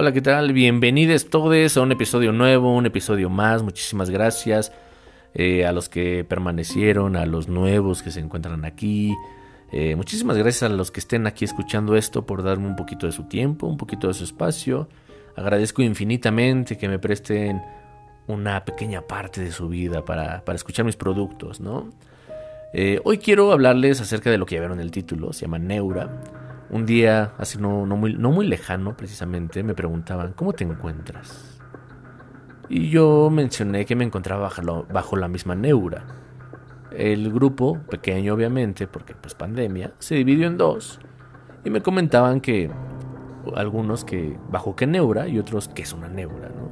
Hola, ¿qué tal? Bienvenidos todos a un episodio nuevo, un episodio más. Muchísimas gracias eh, a los que permanecieron, a los nuevos que se encuentran aquí. Eh, muchísimas gracias a los que estén aquí escuchando esto por darme un poquito de su tiempo, un poquito de su espacio. Agradezco infinitamente que me presten una pequeña parte de su vida para, escuchar mis productos, ¿no? Eh, hoy quiero hablarles acerca de lo que ya vieron en el título, se llama Neura. Un día, así no, muy, no muy lejano precisamente, me preguntaban, ¿cómo te encuentras? Y yo mencioné que me encontraba bajo, bajo la misma neura. El grupo, pequeño obviamente, porque pues pandemia, se dividió en dos. Y me comentaban que algunos que bajo qué neura y otros qué es una neura, ¿no?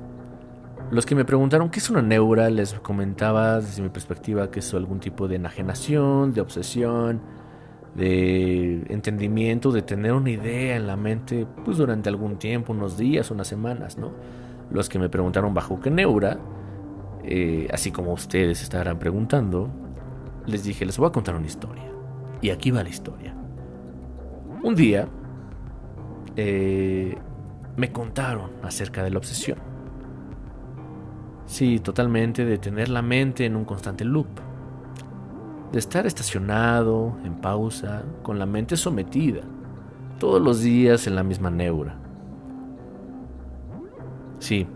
Los que me preguntaron qué es una neura, les comentaba desde mi perspectiva que es algún tipo de enajenación, de obsesión, de entendimiento, de tener una idea en la mente, pues durante algún tiempo, unos días, unas semanas, ¿no? Los que me preguntaron bajo qué neura, eh, así como ustedes estarán preguntando, les dije, les voy a contar una historia. Y aquí va la historia. Un día eh, me contaron acerca de la obsesión. Sí, totalmente de tener la mente en un constante loop de estar estacionado, en pausa, con la mente sometida, todos los días en la misma neura. Sí,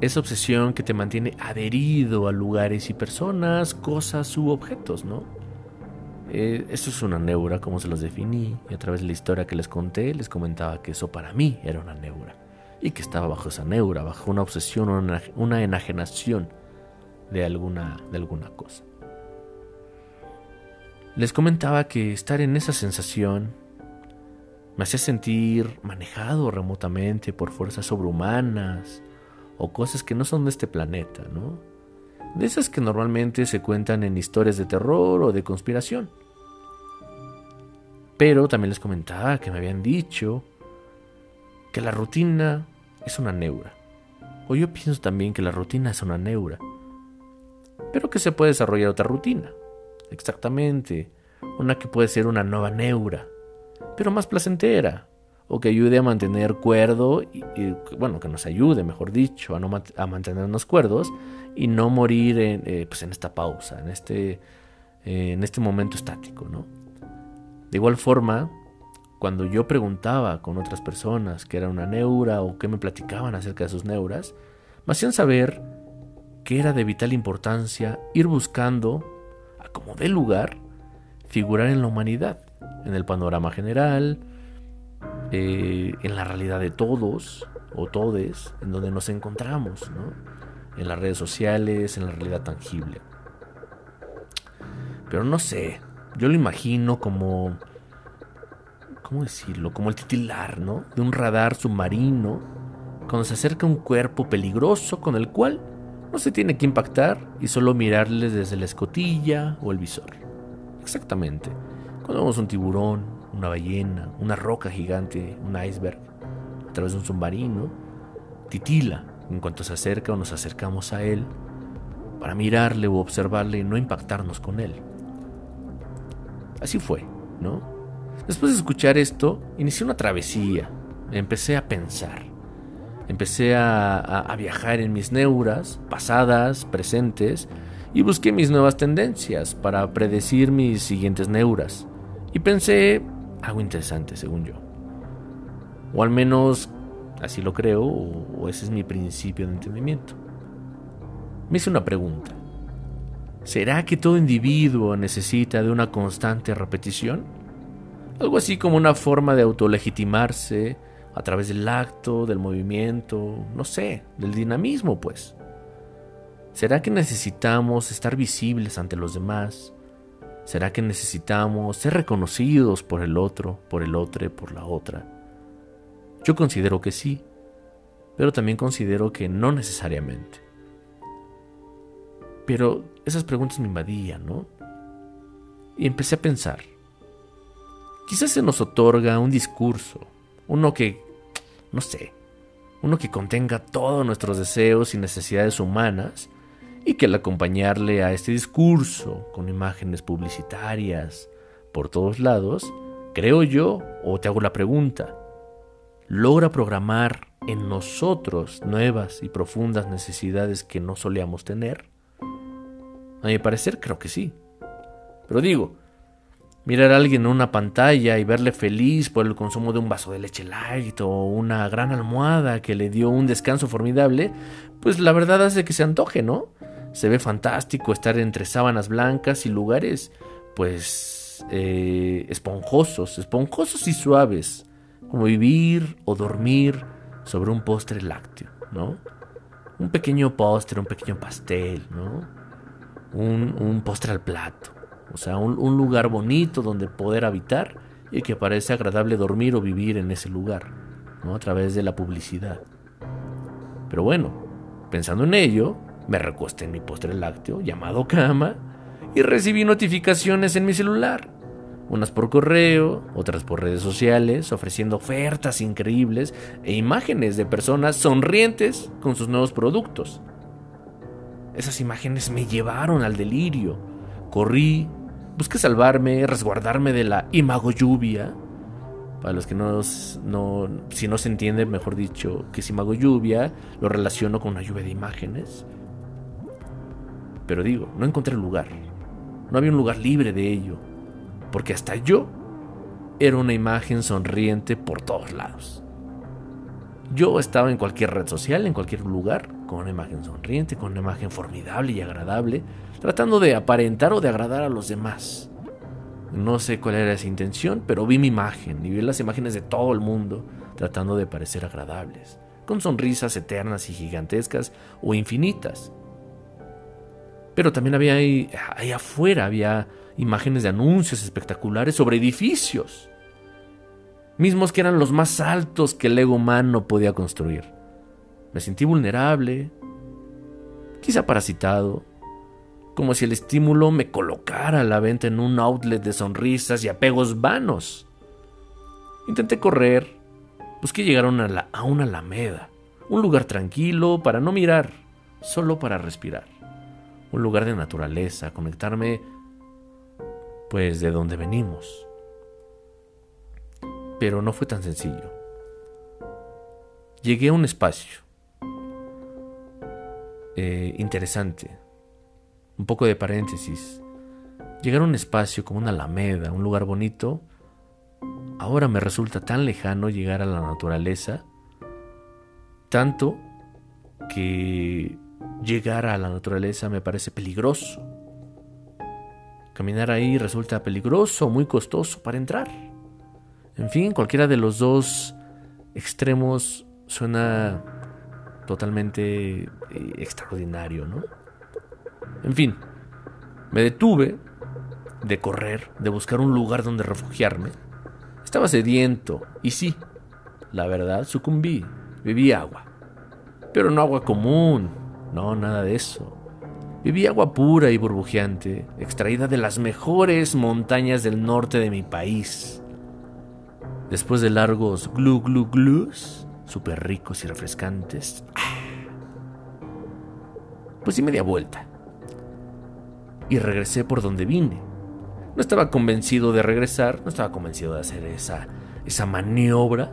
esa obsesión que te mantiene adherido a lugares y personas, cosas u objetos, ¿no? Eh, eso es una neura, como se los definí, y a través de la historia que les conté, les comentaba que eso para mí era una neura, y que estaba bajo esa neura, bajo una obsesión, una, una enajenación de alguna, de alguna cosa. Les comentaba que estar en esa sensación me hacía sentir manejado remotamente por fuerzas sobrehumanas o cosas que no son de este planeta, ¿no? De esas que normalmente se cuentan en historias de terror o de conspiración. Pero también les comentaba que me habían dicho que la rutina es una neura. O yo pienso también que la rutina es una neura. Pero que se puede desarrollar otra rutina exactamente, una que puede ser una nueva neura, pero más placentera, o que ayude a mantener cuerdo, y, bueno, que nos ayude, mejor dicho, a, no, a mantenernos cuerdos y no morir en, eh, pues en esta pausa, en este, eh, en este momento estático, ¿no? De igual forma, cuando yo preguntaba con otras personas qué era una neura o qué me platicaban acerca de sus neuras, me hacían saber que era de vital importancia ir buscando como de lugar, figurar en la humanidad, en el panorama general, eh, en la realidad de todos o todes, en donde nos encontramos, en las redes sociales, en la realidad tangible. Pero no sé, yo lo imagino como, ¿cómo decirlo? Como el titular, ¿no? De un radar submarino, cuando se acerca un cuerpo peligroso con el cual no se tiene que impactar y solo mirarles desde la escotilla o el visor. Exactamente. Cuando vemos un tiburón, una ballena, una roca gigante, un iceberg, a través de un submarino, titila en cuanto se acerca o nos acercamos a él para mirarle o observarle y no impactarnos con él. Así fue, ¿no? Después de escuchar esto, inicié una travesía. Empecé a pensar. Empecé a, viajar en mis neuras, pasadas, presentes, y busqué mis nuevas tendencias para predecir mis siguientes neuras. Y pensé algo interesante, según yo. O al menos así lo creo, o, ese es mi principio de entendimiento. Me hice una pregunta. ¿Será que todo individuo necesita de una constante repetición? Algo así como una forma de autolegitimarse, a través del acto, del movimiento, no sé, del dinamismo, pues. ¿Será que necesitamos estar visibles ante los demás? ¿Será que necesitamos ser reconocidos por el otro, por el otro, por la otra? Yo considero que sí, pero también considero que no necesariamente. Pero esas preguntas me invadían, ¿no? Y empecé a pensar. Quizás se nos otorga un discurso, uno que, no sé, uno que contenga todos nuestros deseos y necesidades humanas y que al acompañarle a este discurso con imágenes publicitarias por todos lados, creo yo, o te hago la pregunta, logra programar en nosotros nuevas y profundas necesidades que no solíamos tener? A mi parecer creo que sí. Pero digo, mirar a alguien en una pantalla y verle feliz por el consumo de un vaso de leche light o una gran almohada que le dio un descanso formidable, pues la verdad hace que se antoje, ¿no? Se ve fantástico estar entre sábanas blancas y lugares, pues, eh, esponjosos, esponjosos y suaves, como vivir o dormir sobre un postre lácteo, ¿no? Un pequeño postre, un pequeño pastel, ¿no? Un, un postre al plato o sea, un, lugar bonito donde poder habitar y que parece agradable dormir o vivir en ese lugar, ¿no? A través de la publicidad. Pero bueno, pensando en ello, me recosté en mi postre lácteo llamado cama y recibí notificaciones en mi celular. Unas por correo, otras por redes sociales, ofreciendo ofertas increíbles e imágenes de personas sonrientes con sus nuevos productos. Esas imágenes me llevaron al delirio. Corrí, Busqué salvarme, resguardarme de la imago lluvia. Para los que no, no, si no se entiende, mejor dicho, que es imago lluvia, lo relaciono con una lluvia de imágenes. Pero digo, no encontré lugar. No había un lugar libre de ello. Porque hasta yo era una imagen sonriente por todos lados. Yo estaba en cualquier red social, en cualquier lugar, con una imagen sonriente, con una imagen formidable y agradable, tratando de aparentar o de agradar a los demás. No sé cuál era esa intención, pero vi mi imagen y vi las imágenes de todo el mundo tratando de parecer agradables, con sonrisas eternas y gigantescas o infinitas. Pero también había ahí, afuera, había imágenes de anuncios espectaculares sobre edificios, mismos que eran los más altos que el ego humano podía construir. Me sentí vulnerable, quizá parasitado, como si el estímulo me colocara a la venta en un outlet de sonrisas y apegos vanos. Intenté correr, busqué llegar a una, a una alameda, un lugar tranquilo para no mirar, solo para respirar, un lugar de naturaleza, conectarme pues de donde venimos. Pero no fue tan sencillo. Llegué a un espacio eh, interesante, un poco de paréntesis. Llegar a un espacio como una alameda, un lugar bonito, ahora me resulta tan lejano llegar a la naturaleza, tanto que llegar a la naturaleza me parece peligroso. Caminar ahí resulta peligroso, muy costoso para entrar. En fin, cualquiera de los dos extremos suena totalmente eh, extraordinario, ¿no? En fin, me detuve de correr, de buscar un lugar donde refugiarme. Estaba sediento y sí, la verdad, sucumbí, bebí agua. Pero no agua común, no, nada de eso. Bebí agua pura y burbujeante, extraída de las mejores montañas del norte de mi país. Después de largos glu glu glus, súper ricos y refrescantes, pues di media vuelta y regresé por donde vine. No estaba convencido de regresar, no estaba convencido de hacer esa, esa maniobra,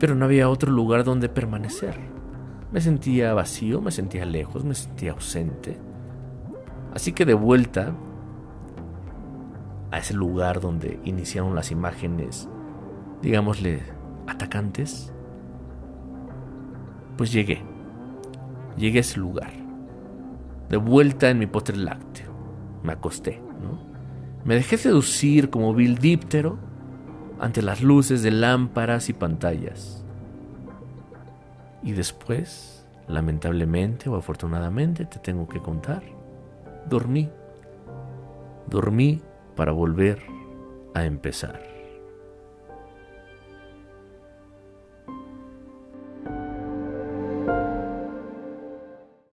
pero no había otro lugar donde permanecer. Me sentía vacío, me sentía lejos, me sentía ausente. Así que de vuelta a ese lugar donde iniciaron las imágenes, digámosle, atacantes, pues llegué. Llegué a ese lugar. De vuelta en mi postre lácteo me acosté, ¿no? Me dejé seducir como vil díptero ante las luces de lámparas y pantallas. Y después, lamentablemente o afortunadamente, te tengo que contar, dormí. Dormí para volver a empezar.